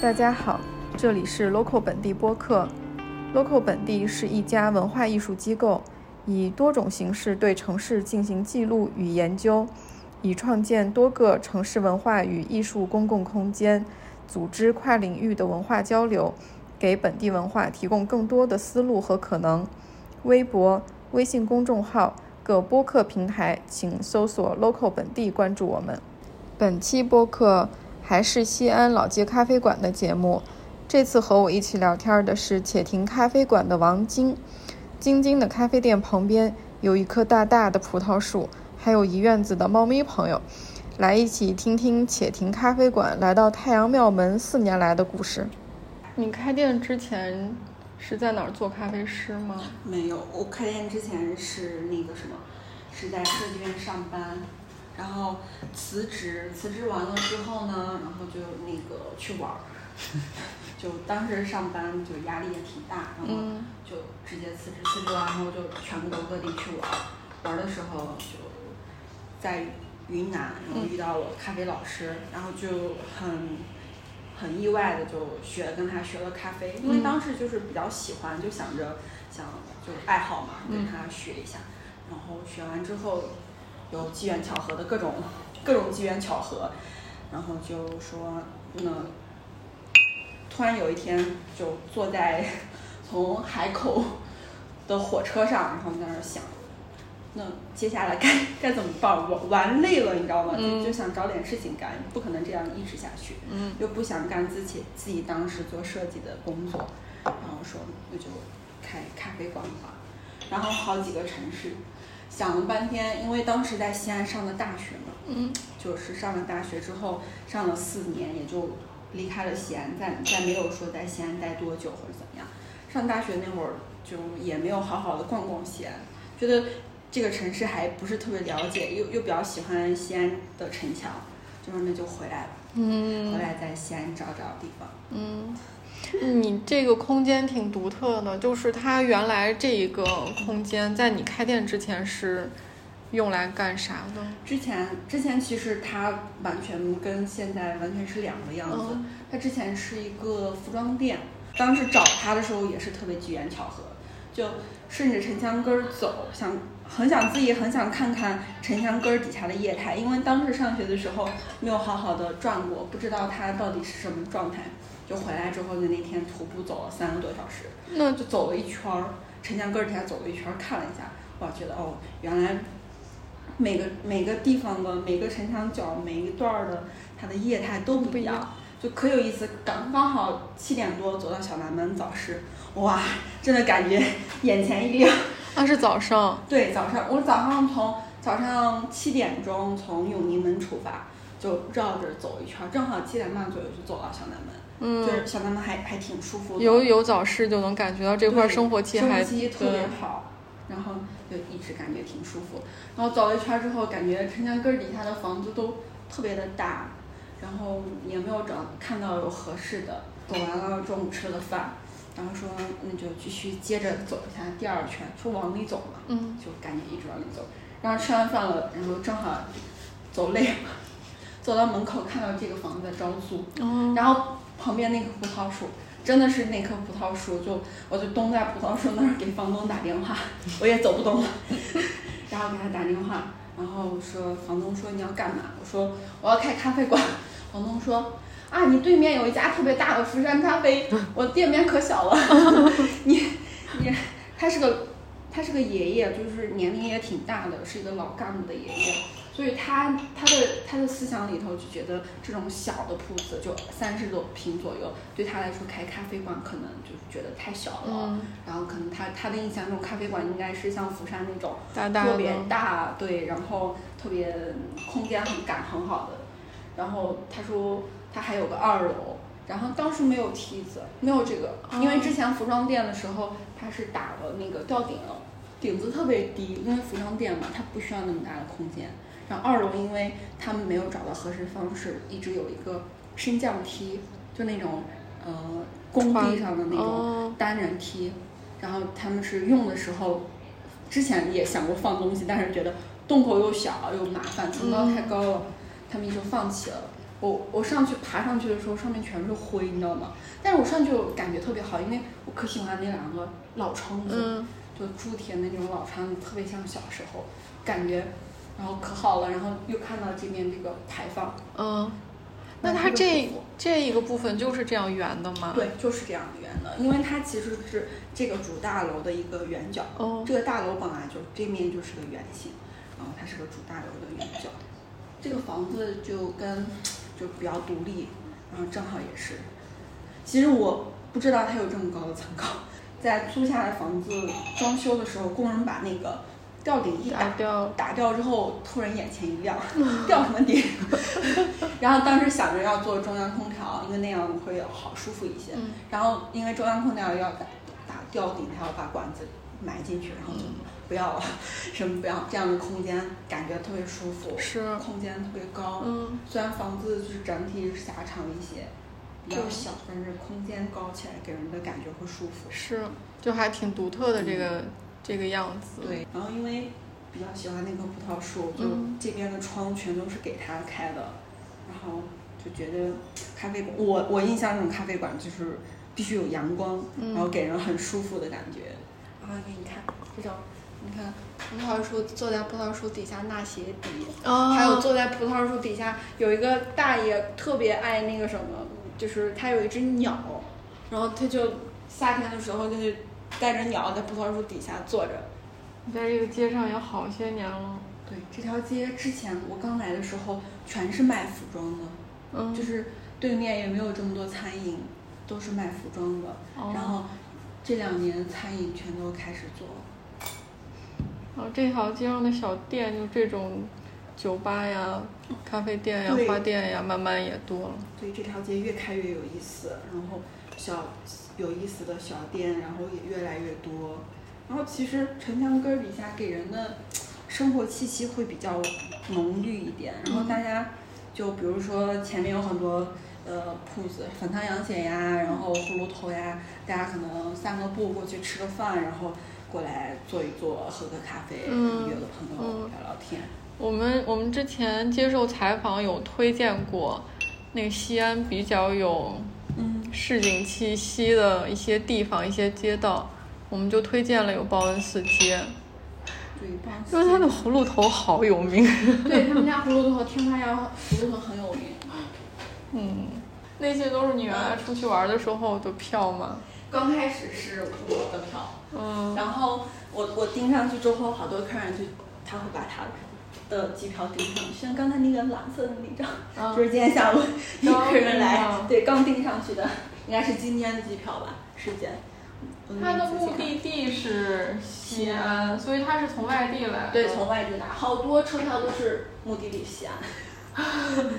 大家好，这里是 Local 本地播客。Local 本地是一家文化艺术机构，以多种形式对城市进行记录与研究，以创建多个城市文化与艺术公共空间，组织跨领域的文化交流，给本地文化提供更多的思路和可能。微博、微信公众号、各播客平台，请搜索 Local 本地关注我们。本期播客还是西安老街咖啡馆的节目。这次和我一起聊天的是且停咖啡馆的王晶。晶晶的咖啡店旁边有一棵大大的葡萄树，还有一院子的猫咪朋友。来一起听听且停咖啡馆来到太阳庙门四年来的故事。你开店之前是在哪儿做咖啡师吗？没有，我开店之前是那个什么，是在设计院上班，然后辞职，辞职完了之后呢，然后就那个去玩儿，就当时上班就压力也挺大，然后嗯就直接辞职，辞职完后就全国各地去玩儿，玩儿的时候就在云南，然后遇到了咖啡老师，然后就很很意外的就学跟他学了咖啡，因为嗯当时就是比较喜欢，就想着想就爱好嘛，跟嗯他学一下，然后学完之后有机缘巧合的各种各种机缘巧合，然后就说那突然有一天就坐在 从海口 的火车上，然后在那儿想，那接下来该该怎么办？玩玩累了，你知道吗？嗯就就想找点事情干，不可能这样一直下去。嗯又不想干自己自己当时做设计的工作，然后说那就开咖啡馆吧，然后好几个城市，想了半天，因为当时在西安上的大学嘛，嗯就是上了大学之后上了四年，也就离开了西安，再再没有说在西安待多久或者怎么样。上大学那会儿就也没有好好的逛逛西安，觉得这个城市还不是特别了解，又又比较喜欢西安的城墙，就说那就回来吧。回嗯来在西安找找地方。嗯，你这个空间挺独特的，就是它原来这一个空间在你开店之前是用来干啥的？之前之前其实它完全跟现在完全是两个样子。嗯它之前是一个服装店，当时找它的时候也是特别机缘巧合，就顺着城墙根儿走，想很想自己很想看看城墙根儿底下的业态，因为当时上学的时候没有好好的转过，不知道它到底是什么状态。就回来之后的那天徒步走了三个多小时，那就走了一圈儿，城墙根儿底下走了一圈儿，看了一下，哇，觉得哦，原来每个每个地方的每个城墙角每一段儿的它的业态都不一样，就可有意思。刚刚好七点多走到小南门早市，哇，真的感觉 眼前一亮。那是早上，对，早上我早上从早上七点钟从永宁门出发，就绕着走一圈儿，正好七点半左右就走到小南门。嗯就是小南门还还挺舒服的，有有早市就能感觉到这块对生活气还生活气特别好，然后就一直感觉挺舒服。然后走了一圈之后，感觉城墙根儿底下的房子都特别的大，然后也没有找看到有合适的。走完了，中午吃了饭，然后说那就继续接着走一下第二圈，就往里走嘛，嗯就感觉一直往里走。然后吃完饭了，然后正好走累了，走到门口看到这个房子在招租，哦然后旁边那棵葡萄树，真的是那棵葡萄树，就我就蹲在葡萄树那儿给房东打电话，我也走不动了，然后给他打电话，然后说房东说你要干嘛？我说我要开咖啡馆，房东说啊你对面有一家特别大的福山咖啡，我店面可小了，你你他是个他是个爷爷，就是年龄也挺大的，是一个老干部的爷爷。所以他他的他的思想里头就觉得这种小的铺子就三十多平左右，对他来说开咖啡馆可能就是觉得太小了。嗯然后可能他他的印象中咖啡馆应该是像釜山那种特别大，对，然后特别空间很感很好的。然后他说他还有个二楼，然后当时没有梯子，没有这个，因为之前服装店的时候他是打了那个吊顶了，顶子特别低，因为服装店嘛，它不需要那么大的空间。然后二楼因为他们没有找到合适方式，一直有一个升降梯，就那种呃工地上的那种哦单人梯，然后他们是用的时候，之前也想过放东西，但是觉得洞口又小又麻烦，层高太高了，他们就放弃了。我我上去爬上去的时候，上面全是灰，你知道吗？但是我上去我感觉特别好，因为我可喜欢那两个老窗子，嗯就铸铁那种老窗子，特别像小时候感觉，然后可好了，然后又看到这边这个牌坊，嗯，那它这这一个部分就是这样圆的吗？，对，就是这样圆的，因为它其实是这个主大楼的一个圆角。哦，这个大楼本来就这面就是个圆形，然后它是个主大楼的圆角。这个房子就跟就比较独立，然后正好也是。其实我不知道它有这么高的层高，在租下来房子装修的时候，工人把那个吊顶一打打掉，打掉之后，突然眼前一亮，吊什么顶？然后当时想着要做中央空调，因为那样会好舒服一些。嗯然后因为中央空调要打打吊顶，它要把管子埋进去，然后就不要了，什么不要这样的空间，感觉特别舒服，是，空间特别高。嗯虽然房子就是整体狭长一些，比较小，但是空间高起来给人的感觉会舒服。是，就还挺独特的这个、这个样子。，对，然后因为比较喜欢那棵葡萄树，就嗯这边的窗全都是给它开的，然后就觉得咖啡馆，我我印象中咖啡馆就是必须有阳光，嗯然后给人很舒服的感觉。然后给你看这种，你看葡萄树坐在葡萄树底下纳鞋底，哦，还有坐在葡萄树底下有一个大爷特别爱那个什么，就是他有一只鸟，然后他就夏天的时候就是带着鸟在葡萄树底下坐着。你在这个街上也好些年了。对，这条街之前我刚来的时候全是卖服装的，嗯，就是对面也没有这么多餐饮，都是卖服装的。哦然后这两年餐饮全都开始做。然后这条街上的小店，就这种酒吧呀、咖啡店呀、花店呀，慢慢也多了。所以这条街越开越有意思，然后小有意思的小店，然后也越来越多。然后其实城墙根儿底下给人的生活气息会比较浓郁一点，然后大家就比如说前面有很多呃铺子，粉汤羊血呀，然后葫芦头呀，大家可能散个步过去吃个饭，然后过来坐一坐，喝个咖啡，约个朋友嗯聊聊天。我们我们之前接受采访有推荐过，那个西安比较有嗯，市井气息的一些地方、一些街道，我们就推荐了有报恩寺街，因为他的葫芦头好有名。对他们家葫芦头，听他家葫芦头很有名。嗯，那些都是你原来出去玩的时候的票吗？刚开始是我的票，嗯，然后我我盯上去之后，好多客人就他会把他的机票订上去，像刚才那个蓝色的那张，嗯就是今天下午有客人来，对，刚订上去的，应该是今天的机票吧，时间。他的目的地是西安，所以他是从外地来的。对从外地来，好多车票都是目的地西安。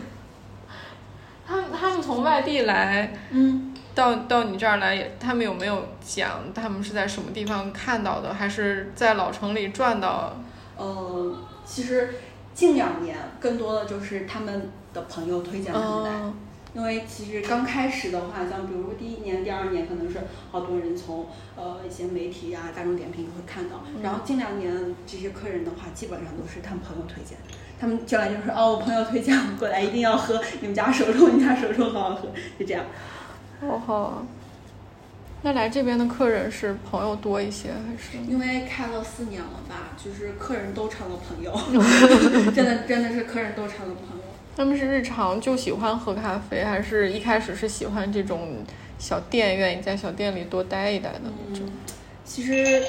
他们他们从外地来嗯，到到你这儿来，也他们有没有讲他们是在什么地方看到的，还是在老城里转到？呃，其实近两年更多的就是他们的朋友推荐他们来。嗯因为其实刚开始的话，像比如说第一年、第二年，可能是好多人从呃一些媒体啊、大众点评会看到，然后近两年这些客人的话，基本上都是他们朋友推荐，他们进来就说哦，我朋友推荐我过来，一定要喝你们家手冲，你家手冲好好喝，就这样。好好啊。那来这边的客人是朋友多一些，还是？因为开了四年了吧，就是客人都成了朋友，真的真的是客人都成了朋友。他们是日常就喜欢喝咖啡，还是一开始是喜欢这种小店，愿意在小店里多待一待的那种？嗯，其实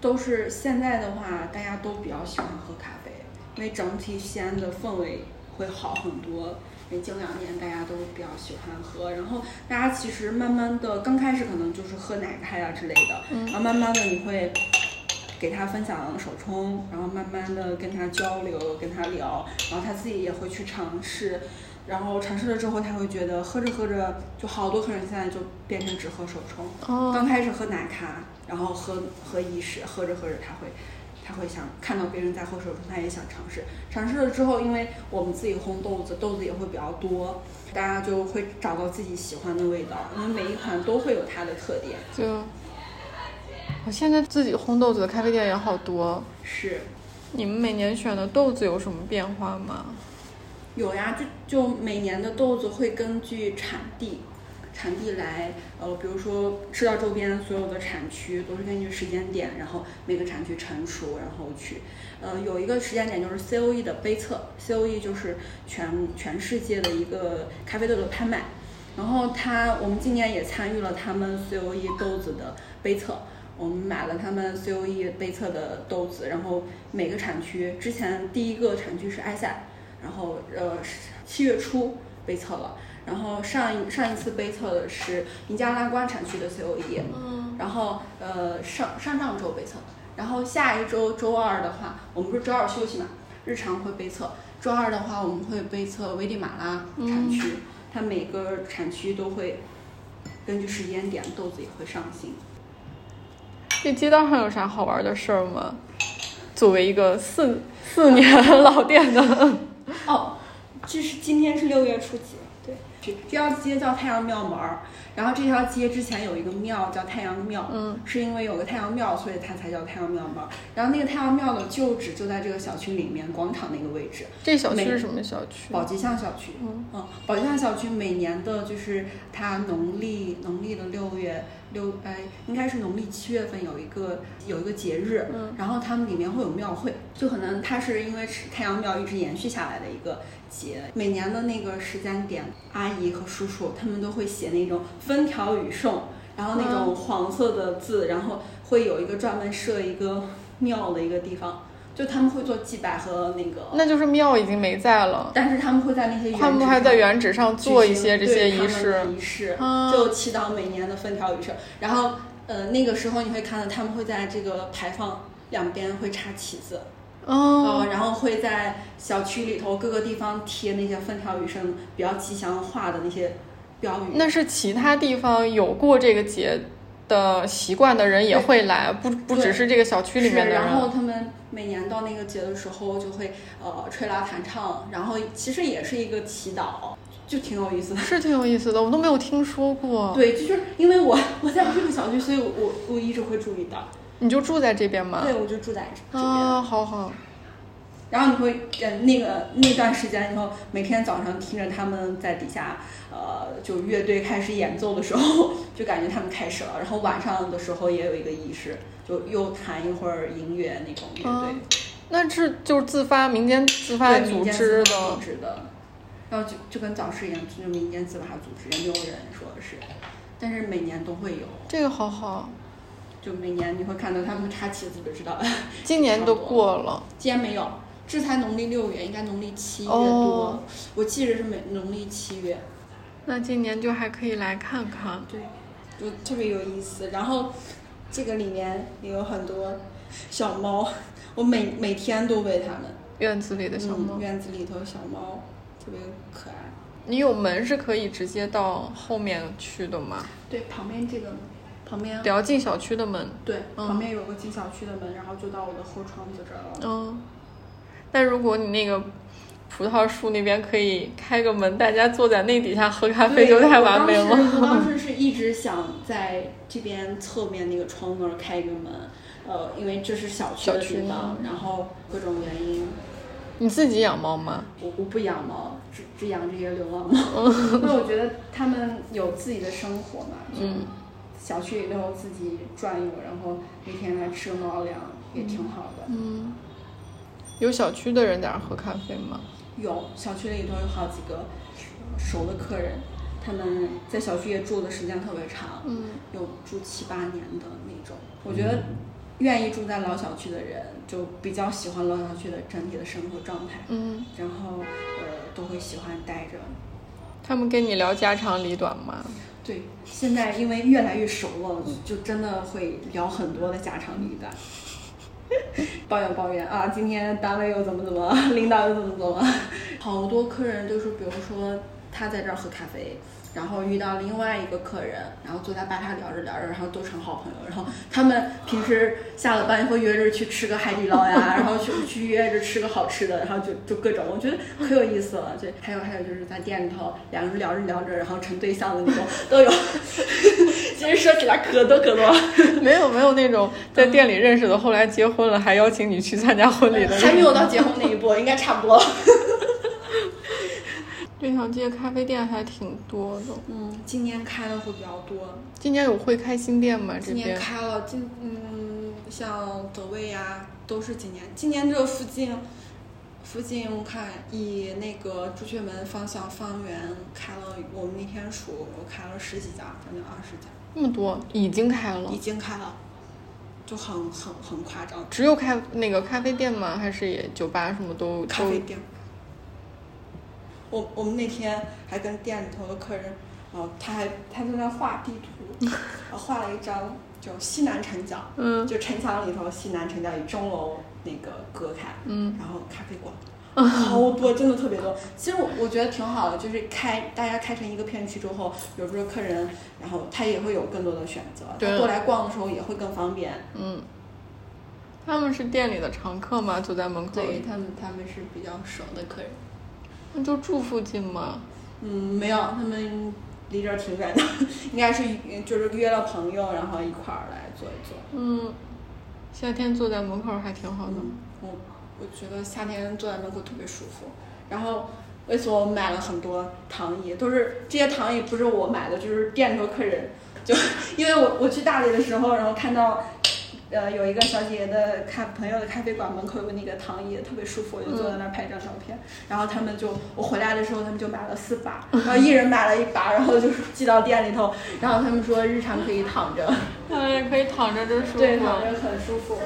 都是现在的话，大家都比较喜欢喝咖啡，因为整体西安的氛围会好很多。因为近两年大家都比较喜欢喝，然后大家其实慢慢的，刚开始可能就是喝奶咖呀之类的，嗯然后慢慢的你会给他分享手冲，然后慢慢的跟他交流，跟他聊，然后他自己也会去尝试，然后尝试了之后，他会觉得喝着喝着，就好多客人现在就变成只喝手冲，哦，刚开始喝奶咖，然后喝喝意式，喝着喝着他会，他会想看到别人在喝手冲，他也想尝试。尝试了之后，因为我们自己烘豆子，豆子也会比较多，大家就会找到自己喜欢的味道，因为每一款都会有它的特点。就我现在自己烘豆子的咖啡店也好多。是，你们每年选的豆子有什么变化吗？有呀，就就每年的豆子会根据产地，产地来，呃，比如说赤道周边所有的产区都是根据时间点，然后每个产区成熟，然后去，呃，有一个时间点就是 COE 的杯测，COE 就是全全世界的一个咖啡豆的拍卖，然后他我们今年也参与了他们 COE 豆子的杯测。我们买了他们 COE 杯测的豆子，然后每个产区之前第一个产区是埃塞，然后呃七月初杯测了，然后上一上一次杯测的是尼加拉瓜产区的 COE，嗯，然后呃上上上周杯测，然后下一周周二的话，我们不是周二休息嘛，日常会杯测，周二的话我们会杯测危地马拉产区，它每个产区都会根据时间点豆子也会上新。这街道上有啥好玩的事儿吗？作为一个四四年 老店的，哦，这是今天是六月初几？对，这条街叫太阳庙门儿。然后这条街之前有一个庙叫太阳庙，嗯，是因为有个太阳庙，所以它才叫太阳庙门儿。然后那个太阳庙的旧址就在这个小区里面广场那个位置。这小区每是什么小区？宝吉巷小区，嗯嗯，宝吉巷小区每年的就是它农历农历的六月六，哎，应该是农历七月份有一个有一个节日，嗯，然后他们里面会有庙会，就可能它是因为是太阳庙一直延续下来的一个节，每年的那个时间点，阿姨和叔叔他们都会写那种风调雨顺，然后那种黄色的字，然后会有一个专门设一个庙的一个地方，就他们会做祭拜和那个。那就是庙已经没在了，但是他们会在那些他们还在原址上做一些这些仪式。仪式，啊就祈祷每年的风调雨顺。然后，呃，那个时候你会看到他们会在这个牌坊两边会插旗子，哦呃，，然后会在小区里头各个地方贴那些风调雨顺比较吉祥话的那些标语。那是其他地方有过这个节的习惯的人也会来，不不只是这个小区里面的人，然后。他们每年到那个节的时候就会呃吹拉弹唱，然后其实也是一个祈祷，就挺有意思的。是挺有意思的，我都没有听说过。对，就是因为我我在这个小区，所以我我我一直会注意到。你就住在这边吗？对，我就住在这边。啊，好好。然后你会呃那个那段时间以后，每天早上听着他们在底下呃就乐队开始演奏的时候，就感觉他们开始了。然后晚上的时候也有一个仪式，就又弹一会儿音乐那种乐队。那是就是自发民间自发，组织的组的，织的，然后就就跟早市一样，就是民间自发组织，也没有人说是，但是每年都会有，这个好好。就每年你会看到他们插旗子就知道了。今年都过了，今年没有，这才农历六月，应该农历七月多，哦我记着是每农历七月，那今年就还可以来看看。对，就特别有意思。然后这个里面也有很多小猫，我每每天都喂它们。院子里的小猫，嗯，院子里头小猫特别可爱。你有门是可以直接到后面去的吗？对，旁边这个旁边得要进小区的门。对，嗯旁边有个进小区的门，然后就到我的后窗子这儿了。嗯，但如果你那个葡萄树那边可以开个门，大家坐在那底下喝咖啡就太完美我当时我。当时是一直想在这边侧面那个窗那儿开一个门，呃，因为这是小区的然后各种原因，你自己养猫吗？我我不养猫，只只养这些流浪猫，因为我觉得它们有自己的生活嘛，嗯小区里头自己转悠，然后每天来吃个猫粮也挺好的。嗯，有小区的人在那喝咖啡吗？有小区里头有好几个熟的客人，他们在小区也住的时间特别长，嗯，有住七八年的那种。我觉得愿意住在老小区的人，就比较喜欢老小区的整体的生活状态，嗯，然后呃都会喜欢待着。他们跟你聊家长里短吗？对，现在因为越来越熟了，就真的会聊很多的家长里短。抱怨抱怨啊！今天单位又怎么怎么，领导又怎么怎么，好多客人就是，比如说他在这儿喝咖啡，然后遇到另外一个客人，然后坐在吧台聊着聊着，然后都成好朋友。然后他们平时下了班会约着去吃个海底捞呀，然后去去约着吃个好吃的，然后就就各种，我觉得可有意思了。对还有还有就是在店里头两个人聊着聊着，然后成对象的那种都有。其实说起来可多可多。没有没有那种在店里认识的，后来结婚了还邀请你去参加婚礼的。还没有到结婚那一步，应该差不多了。这条街咖啡店还挺多的。嗯，今年开的会比较多。今年有会开新店吗？这今年边？开了，今嗯，像德味呀，都是今年。今年这附近，附近我看以那个朱雀门方向方圆开了，我们那天数我开了十几家，将近二十家，那么多，已经开了已。经开了，就很很很夸张。只有开那个咖啡店吗？还是也酒吧什么都都咖啡店。我我们那天还跟店里头的客人，然后他还他在那画地图，然后画了一张就西南城角，嗯就城墙里头西南城角与钟楼那个隔开，嗯然后咖啡馆。好多，真的特别多。其实我我觉得挺好的，就是开大家开成一个片区之后，比如说客人，然后他也会有更多的选择，对他过来逛的时候也会更方便。嗯。他们是店里的常客吗？就在门口。对他们，他们是比较熟的客人。那就住附近吗？嗯，没有，他们离这儿挺远的，应该是就是约了朋友，然后一块儿来坐一坐。嗯，夏天坐在门口还挺好的。嗯，我我觉得夏天坐在门口特别舒服。然后为此我买了很多躺椅，都是这些躺椅不是我买的，就是店头客人，就因为我我去大理的时候，然后看到。呃，有一个小姐姐的咖朋友的咖啡馆门口有个那个躺椅，特别舒服，我就坐在那儿拍张照片。然后他们就我回来的时候，他们就买了四把，然后一人买了一把，然后就是寄到店里头。然后他们说日常可以躺着，嗯，也可以躺着真舒服。对，躺着很舒服。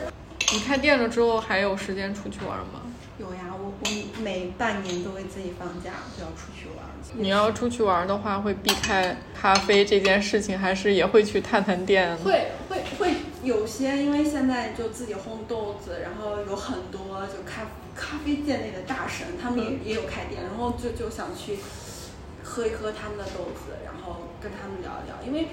你开店了之后还有时间出去玩吗？有呀，我我每半年都会自己放假，就要出去玩。你要出去玩的话，会避开咖啡这件事情，还是也会去探探店？会会会有些，因为现在就自己烘豆子，然后有很多就咖咖啡界内的大神，他们也也有开店，然后就就想去喝一喝他们的豆子，然后跟他们聊一聊，因为。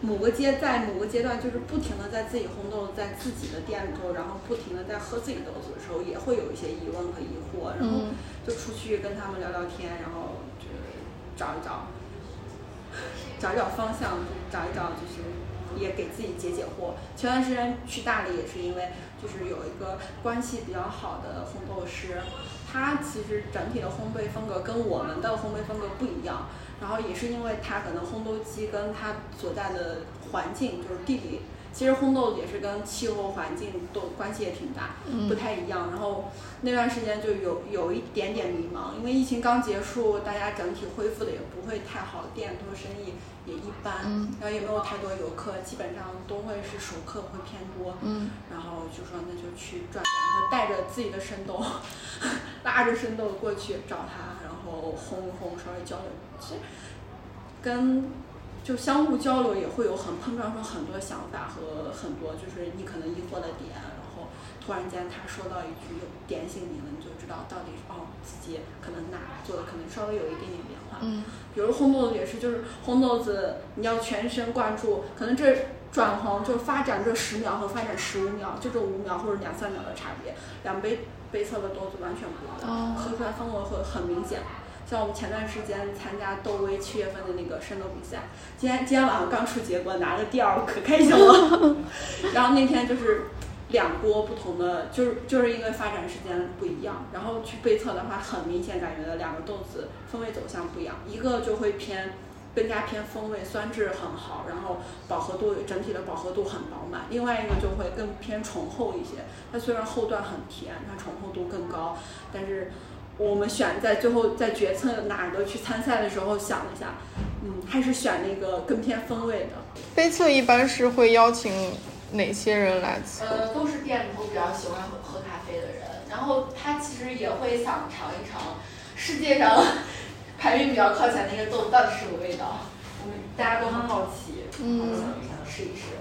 某个阶在某个阶段，就是不停的在自己烘豆，在自己的店里头，然后不停的在喝自己豆子的时候，也会有一些疑问和疑惑，然后就出去跟他们聊聊天，然后就找一找，找一找方向，找一找就是也给自己解解惑。前段时间去大理也是因为就是有一个关系比较好的烘豆师，他其实整体的烘焙风格跟我们的烘焙风格不一样。然后也是因为他可能烘豆机跟他所在的环境就是地理，其实烘豆也是跟气候环境都关系也挺大，不太一样。然后那段时间就有有一点点迷茫，因为疫情刚结束，大家整体恢复的也不会太好，店头生意也一般，然后也没有太多游客，基本上都会是熟客会偏多。嗯，然后就说那就去转转，然后带着自己的生豆，拉着生豆过去找他，然后烘一烘，稍微交流。其实跟就相互交流也会有很碰撞出很多想法和很多就是你可能疑惑的点，然后突然间他说到一句又点醒你了，你就知道到底哦自己可能哪做的可能稍微有一点点变化。嗯，比如烘豆子也是，就是烘豆子你要全神贯注，可能这转黄就发展这十秒和发展十五秒，就这五秒或者两三秒的差别，两杯杯测的豆子完全不一样，喝出来风味会很明显。像我们前段时间参加窦威七月份的那个深豆比赛，今天今天晚上刚出结果，拿了第二，可开心了。然后那天就是两锅不同的，就是就是因为发展时间不一样，然后去背测的话，很明显感觉到两个豆子风味走向不一样，一个就会偏更加偏风味，酸质很好，然后饱和度整体的饱和度很饱满；另外一个就会更偏醇厚一些，它虽然后段很甜，它醇厚度更高，但是。我们选在最后在决策哪个去参赛的时候想了一下，嗯，还是选那个更偏风味的。杯测一般是会邀请哪些人来测？呃，都是店里头比较喜欢喝咖啡的人，然后他其实也会想尝一尝世界上排名比较靠前的一个豆到底是什么味道。我们大家都很好奇，嗯，想试一试。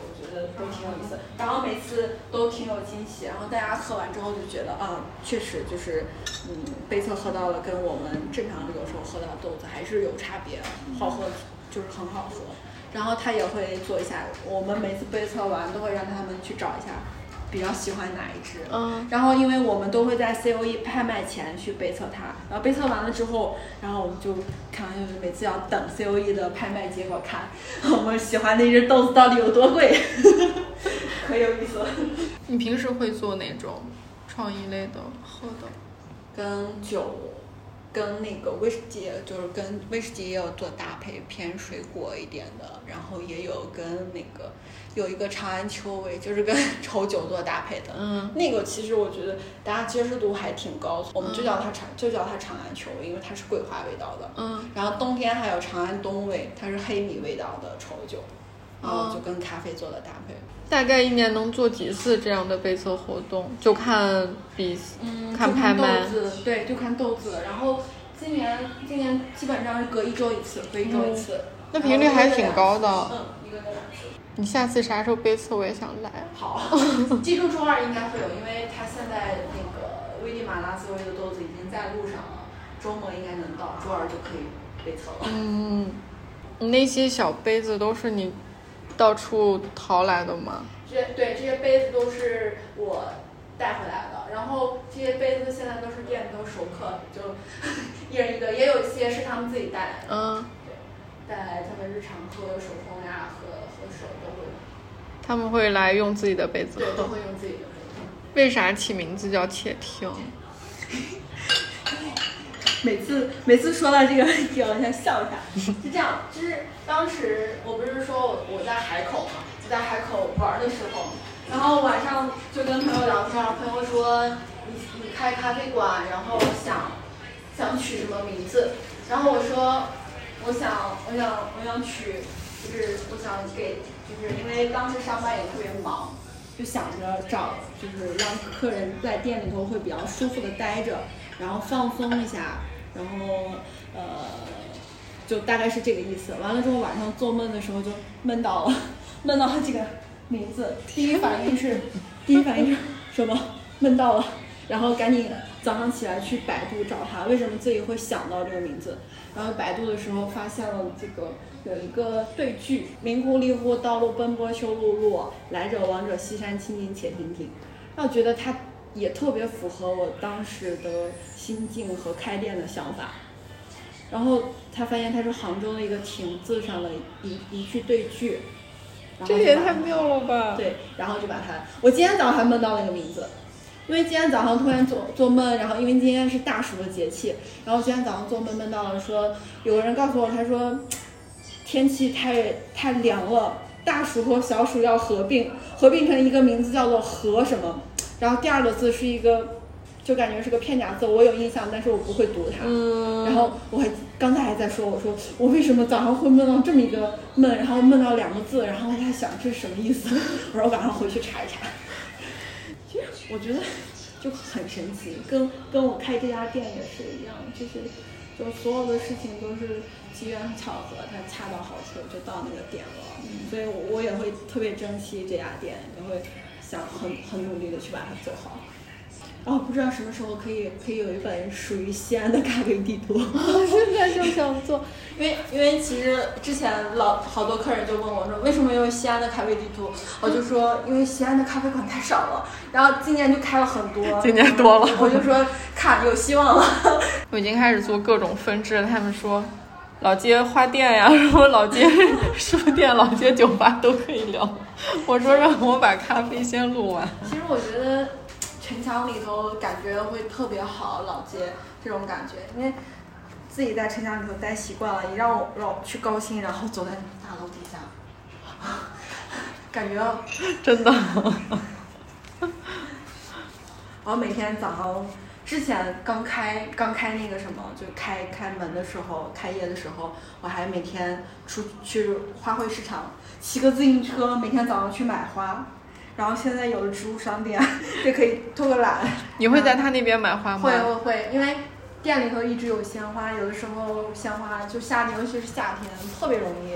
都挺有意思，然后每次都挺有惊喜，然后大家喝完之后就觉得啊，确实就是，嗯，杯测喝到了跟我们正常有时候喝到的豆子还是有差别，好喝就是很好喝。然后他也会做一下，我们每次杯测完都会让他们去找一下。比较喜欢哪一只？嗯，然后因为我们都会在 C O E 拍卖前去背测它，然后背测完了之后，然后我们就看，就是每次要等 C O E 的拍卖结果看，我们喜欢那只豆子到底有多贵，可有意思了。你平时会做哪种创意类的喝的？跟酒。跟那个威士忌，就是跟威士忌也有做搭配，偏水果一点的，然后也有跟那个有一个长安秋味，就是跟 稠酒做搭配的。嗯，那个其实我觉得大家接受度还挺高，我们就叫它长，就叫它长安秋味，因为它是桂花味道的。嗯，然后冬天还有长安冬味，它是黑米味道的稠酒，然后就跟咖啡做了搭配。大概一年能做几次这样的杯测活动？就看比，嗯，看拍卖豆子，对，就看豆子。然后今年今年基本上是隔一周一次，隔一周一次。那频率还挺高的。嗯，一个月两次。你下次啥时候杯测我也想来。好，记住周二应该会有，因为他现在那个危地马拉斯威的豆子已经在路上了，周末应该能到，周二就可以杯测了。嗯，那些小杯子都是你到处淘来的吗？这对这些杯子都是我带回来的，然后这些杯子现在都是店里头熟客，就 一人一个，也有一些是他们自己带来的，嗯，对带来他们日常喝手冲呀、喝喝水都会，他们会来用自己的杯子对，都。会用自己的杯子。为啥起名字叫窃听？每次每次说到这个问题，我想笑一下。是这样，就是当时我不是说我我在海口嘛，我在海口玩的时候，然后晚上就跟朋友聊天，朋友说你你开咖啡馆，然后想想取什么名字，然后我说我想我想我想取，就是我想给，就是因为当时上班也特别忙，就想着找就是让客人在店里头会比较舒服的待着，然后放松一下，然后呃，就大概是这个意思。完了之后晚上做梦的时候就梦到了，梦到了这个名字，第一反应是，第一反应是什么？梦到了，然后赶紧早上起来去百度找他，为什么自己会想到这个名字？然后百度的时候发现了这个有一个对句：明乎丽乎，道路奔波修碌碌，来者往者西山青青且亭亭。让我觉得它也特别符合我当时的心境和开店的想法。然后他发现他是杭州的一个亭子上的一一句对句，这也太妙了吧！对，然后就把它，我今天早上还梦到那个名字，因为今天早上突然做做梦，然后因为今天是大暑的节气，然后今天早上做梦梦到了说，有个人告诉我，他说天气太太凉了，大暑和小暑要合并，合并成一个名字叫做和什么，然后第二个字是一个，就感觉是个片假字，我有印象，但是我不会读它。嗯，然后我还刚才还在说，我说我为什么早上会梦到这么一个梦，然后梦到两个字，然后我在想这是什么意思？我说我晚上回去查一查。其实我觉得就很神奇，跟跟我开这家店也是一样，就是就所有的事情都是机缘巧合，它恰到好处就到那个点了，所以我我也会特别珍惜这家店，也会想很很努力的去把它做好。哦，不知道什么时候可以可以有一本属于西安的咖啡地图。我现在就想做。因为因为其实之前老好多客人就问我说，为什么用西安的咖啡地图？我就说，因为西安的咖啡馆太少了，然后今年就开了很多，今年多了我就说看有希望了。我已经开始做各种分支了。他们说，老街花店呀，什么老街书店、老街酒吧都可以聊。我说让我把咖啡先录完。其实我觉得城墙里头感觉会特别好，老街这种感觉，因为自己在城墙里头待习惯了，你让我让我去高新，然后走在大楼底下，感觉真的，我每天早上之前刚开刚开那个什么，就开开门的时候，开业的时候，我还每天出去花卉市场骑个自行车，每天早上去买花。然后现在有了植物商店，就可以偷个懒。你会在他那边买花吗？会会会，因为店里头一直有鲜花，有的时候鲜花就夏天，尤其是夏天特别容易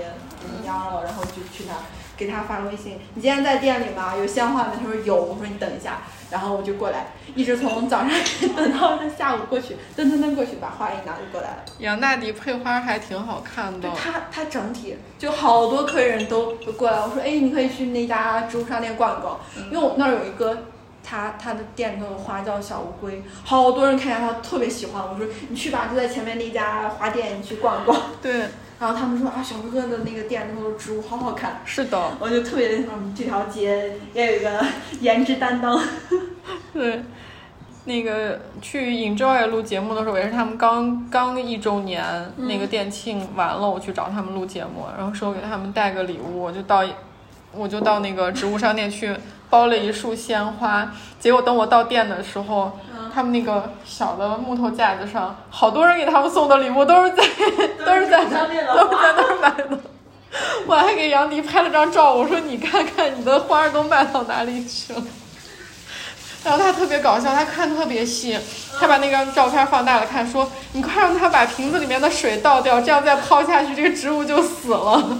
蔫了，然后就去他给他发微信，你今天在店里吗？有鲜花吗？他说有，我说你等一下，然后我就过来，一直从早上等到他下午过去，噔噔噔过去把花一拿就过来了。杨大迪配花还挺好看的对。它，它整体就好多客人都都过来，我说，哎，你可以去那家植物商店逛一逛，因为我那儿有一个，他他的店的花叫小乌龟，好多人看见他特别喜欢，我说你去吧，就在前面那家花店，你去逛一逛。对，然后他们说啊，小哥哥的那个店里头的植物好好看，是的，我就特别嗯，这条街也有一个 颜值担当。对。那个去 Enjoy 录节目的时候，也是他们刚刚一周年那个店庆完了，我去找他们录节目，然后说给他们带个礼物，我就到我就到那个植物商店去包了一束鲜花，结果等我到店的时候，他们那个小的木头架子上，好多人给他们送的礼物都是在都是在 都是在那儿买的。我还给杨迪拍了张照，我说你看看你的花都卖到哪里去了。然后他特别搞笑，他看特别细，他把那张照片放大了看，说你快让他把瓶子里面的水倒掉，这样再泡下去，这个植物就死了。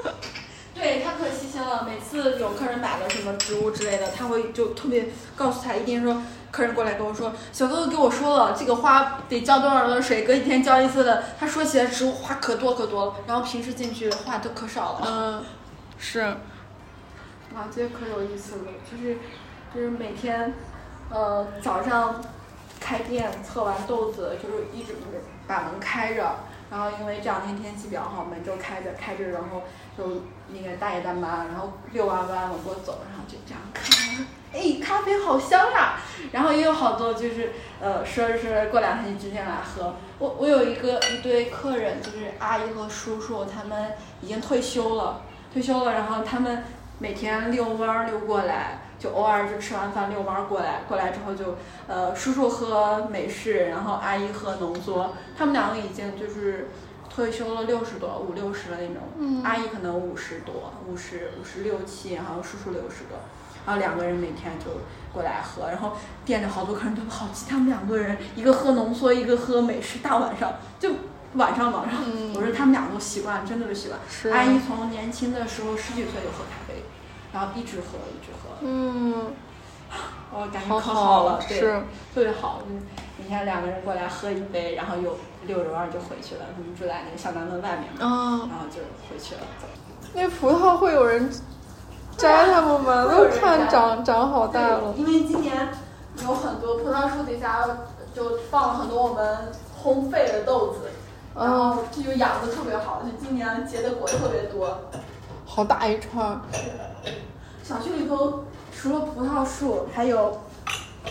对他可细心了，每次有客人买了什么植物之类的，他会就特别告诉他，一定说客人过来跟我说，小哥哥给我说了，这个花得浇多少的水，隔几天浇一次的。他说起来植物花可多可多了，然后平时进去花都可少了。嗯，是，哇，这可有意思了，就是就是每天，呃，早上开店测完豆子，就是一直把门开着，然后因为这两天天气比较好，门就开着开着，然后就那个大爷大妈，然后遛弯弯往过走，然后就这样看，哎，咖啡好香啊！然后也有好多就是呃说着说着过两天就直接来喝。我我有一个一堆客人，就是阿姨和叔叔，他们已经退休了，退休了，然后他们每天遛弯儿溜过来，就偶尔就吃完饭遛弯儿过来，过来之后就呃叔叔喝美式，然后阿姨喝浓缩，他们两个已经就是退休了六十多五六十了那种，阿姨可能五十多五十五十六七，然后叔叔六十多。然后两个人每天就过来喝，然后店里好多客人都好奇，他们两个人一个喝浓缩，一个喝美式，大晚上就晚上晚上，我说他们俩都习惯，真的都习惯。是阿姨从年轻的时候十几岁就喝咖啡，然后一直喝一直喝，嗯，我感觉好可好了，对，是，特别好。嗯，每天两个人过来喝一杯，然后又溜着弯儿就回去了。他们住在那个小南门外面嘛，啊，然后就回去了。那葡萄会有人摘它们吗？都会有人看长长好大了。因为今年有很多葡萄树底下就放了很多我们烘焙的豆子，然嗯，后这就养的特别好，就今年结的果特别多。好大一串儿。小区里头除了葡萄树，还有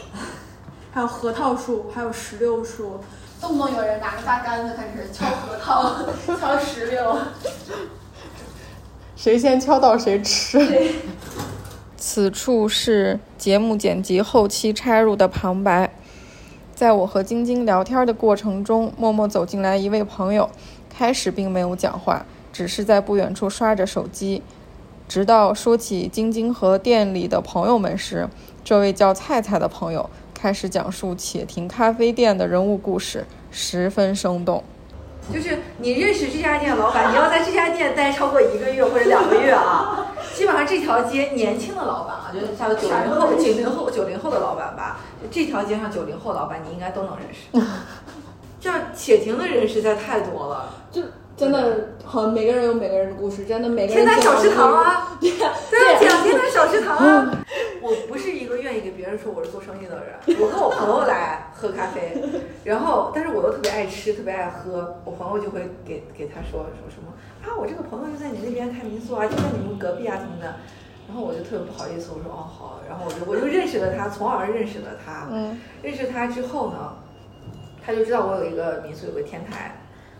还有核桃树，还有石榴树，动不动有人拿个大杆子开始敲核桃、敲石榴。谁先敲到谁吃。此处是节目剪辑后期插入的旁白。在我和晶晶聊天的过程中，默默走进来一位朋友，开始并没有讲话，只是在不远处刷着手机。直到说起晶晶和店里的朋友们时，这位叫菜菜的朋友开始讲述且停咖啡店的人物故事，十分生动。就是你认识这家店的老板，你要在这家店待超过一个月或者两个月啊，基本上这条街年轻的老板啊，就是像九零后、九零后、九零后的老板吧，这条街上九零后老板你应该都能认识。这样且停的人实在太多了，就真的好每个人有每个人的故事，真的每个天人南小食堂啊，对 对啊，讲天南小食堂啊。我不是一个愿意给别人说我是做生意的人，我跟我朋友来喝咖啡，然后但是我又特别爱吃，特别爱喝，我朋友就会给给他说说什么啊，我这个朋友就在你那边开民宿啊，就在你们隔壁啊什么的，然后我就特别不好意思，我说哦好，然后我就我就认识了他，从而认识了他，嗯。认识他之后呢，他就知道我有一个民宿，有个天台，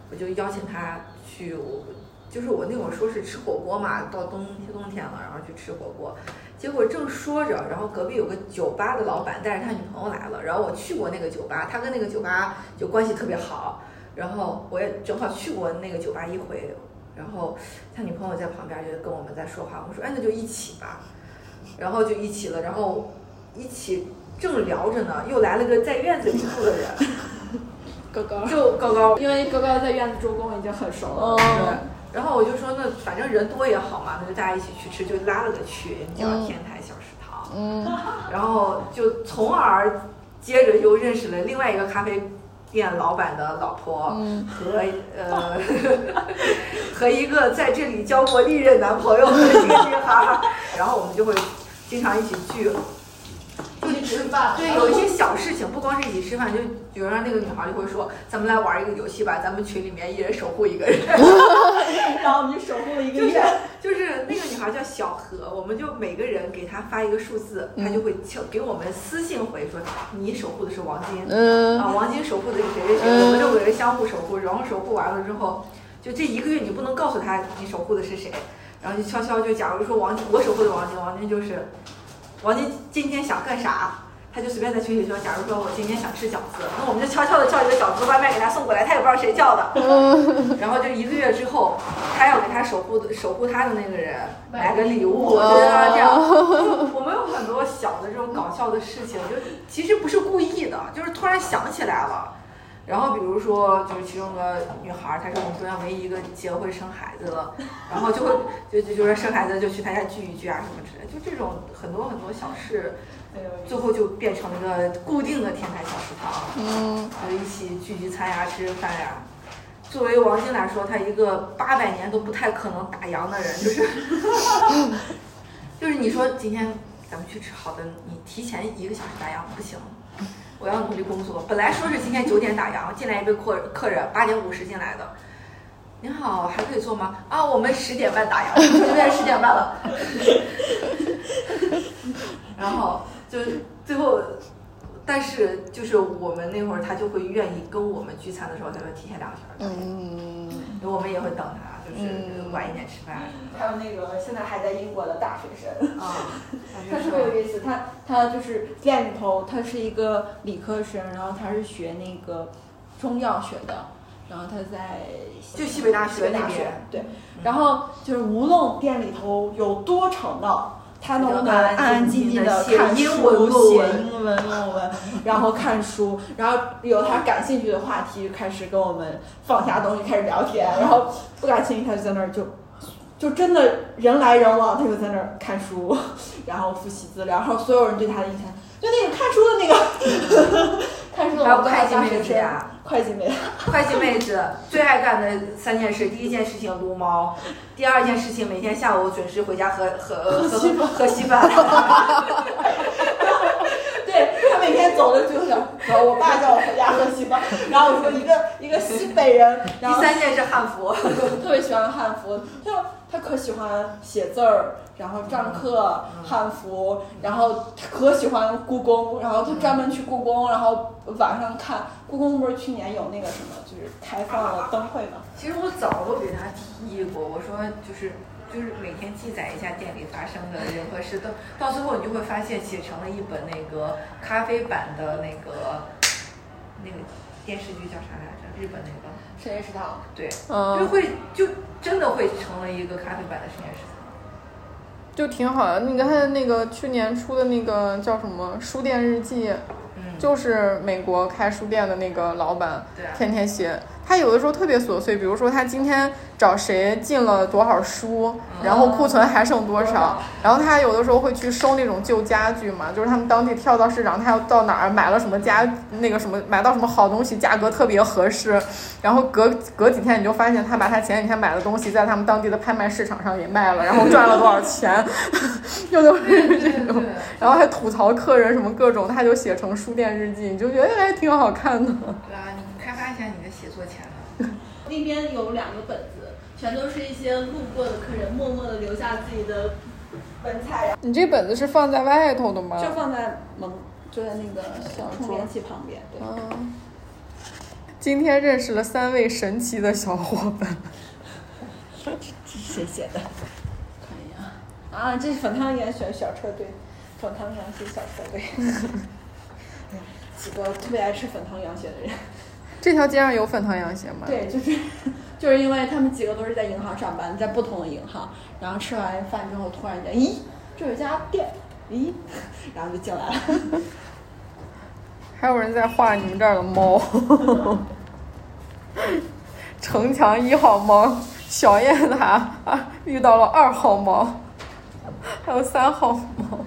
我就邀请他去，我就是我那会儿说是吃火锅嘛，到冬冬天了，然后去吃火锅，结果正说着，然后隔壁有个酒吧的老板带着他女朋友来了，然后我去过那个酒吧，他跟那个酒吧就关系特别好，然后我也正好去过那个酒吧一回，然后他女朋友在旁边就跟我们在说话，我说哎那就一起吧，然后就一起了，然后一起正聊着呢，又来了个在院子里住的人，高高，就高高因为高高在院子做工已经很熟了。哦。对，然后我就说那反正人多也好嘛，那就大家一起去吃，就拉了个群叫嗯天台小食堂，嗯。然后就从而接着又认识了另外一个咖啡店老板的老婆嗯。和呃 和一个在这里交过历任男朋友的一个女孩儿，然后我们就会经常一起聚，就吃饭。对，有一些小事情，不光是一起吃饭，就比如说那个女孩就会说，咱们来玩一个游戏吧，咱们群里面一人守护一个人。然后你守护了一个就是月。就是那个女孩叫小何，我们就每个人给她发一个数字，她就会敲给我们私信回说，你守护的是王晶，嗯啊，王晶守护的是谁谁谁，我们六个人相互守护，然后守护完了之后，就这一个月你不能告诉她你守护的是谁，然后就悄悄就假如说王我守护的王晶，王晶就是王晶今天想干啥？他就随便在群里说，假如说我今天想吃饺子，那我们就悄悄的叫一个饺子外卖给他送过来，他也不知道谁叫的。然后就一个月之后，他要给他守护的守护他的那个人买个礼物，我觉得，这样。就我们有很多小的这种搞笑的事情，就其实不是故意的，就是突然想起来了。然后比如说，就是其中个女孩儿，她是我们班上唯一一个结婚生孩子了，然后就会就就就说生孩子就去她家聚一聚啊什么之类，就这种很多很多小事，最后就变成了一个固定的天台小食堂。嗯，就一起聚聚餐呀、吃饭呀。作为王晶来说，他一个八百年都不太可能打烊的人，就是 就是你说今天咱们去吃好的，你提前一个小时打烊不行，我要努力工作。本来说是今天九点打烊，进来一位客客人八点五十进来的。您好，还可以做吗？啊，我们十点半打烊，现在十点半了。然后就最后，但是就是我们那会儿，他就会愿意跟我们聚餐的时候，他会提前两个小时。嗯，我们也会等他，就是嗯晚一点吃饭还有那个现在还在英国的大学生，啊。他特别有意思，他他就是店里头，他是一个理科生，然后他是学那个中药学的，然后他在就西北大学那边对，然后就是无论店里头有多吵闹。他都能就安安静静的写看英文书、写论文英文论文，然后看书，然后有他感兴趣的话题就开始跟我们放下东西开始聊天，然后不感兴趣他就在那儿就就真的人来人往，他就在那儿看书，然后复习资料，然后所有人对他的印象就那个看书的那个 看书的会计妹大学生子呀，会计妹，会计妹子最爱干的三件事：第一件事情撸猫，第二件事情每天下午准时回家喝喝 喝喝喝稀饭。对他每天走的就想，走，我爸叫我回家喝稀饭，然后我说一个一个西北人，第然后三件是汉服，特别喜欢汉服，就他可喜欢写字儿，然后篆刻、汉服，然后他可喜欢故宫，然后他专门去故宫，然后晚上看故宫不是去年有那个什么，就是开放了灯会嘛，其实我早都给他提过，我说就是就是每天记载一下店里发生的人和事，到到最后你就会发现写成了一本那个咖啡版的那个那个电视剧叫啥来着？日本那个深夜食堂。对，就嗯，会就真的会成了一个咖啡版的深夜食堂。就挺好的。你看那个去年出的那个叫什么《书店日记》，嗯，就是美国开书店的那个老板对啊天天写。他有的时候特别琐碎，比如说他今天找谁进了多少书，然后库存还剩多少，然后他有的时候会去收那种旧家具嘛，就是他们当地跳蚤市场，他要到哪儿买了什么家那个什么买到什么好东西，价格特别合适，然后隔隔几天你就发现他把他前几天买的东西在他们当地的拍卖市场上也卖了，然后赚了多少钱，又都是这种。然后还吐槽客人什么各种，他就写成书店日记，你就觉得还挺好看的。对啊，你开发一下你的。那边有两个本子，全都是一些路过的客人默默的留下自己的文采，你这本子是放在外头的吗？就放在门，就在那个小充电器旁边。对，嗯。今天认识了三位神奇的小伙伴。谁写的？看一眼啊，啊，这是粉汤圆选小车队，粉汤羊血小车队。几个特别爱吃粉汤羊血的人，这条街上有粉汤羊血吗？。对，就是就是因为他们几个都是在银行上班，在不同的银行，然后吃完饭之后突然间，咦，这有家店，咦，然后就进来了。还有人在画你们这儿的猫。城墙一号猫，小雁塔啊遇到了二号猫，还有三号猫。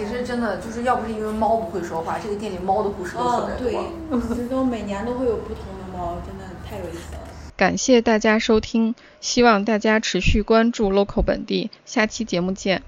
其实真的就是要不是因为猫不会说话，这个店里猫的故事都特别多。哦对多。，其实都每年都会有不同的猫，真的太有意思了。感谢大家收听，希望大家持续关注 local 本地，下期节目见。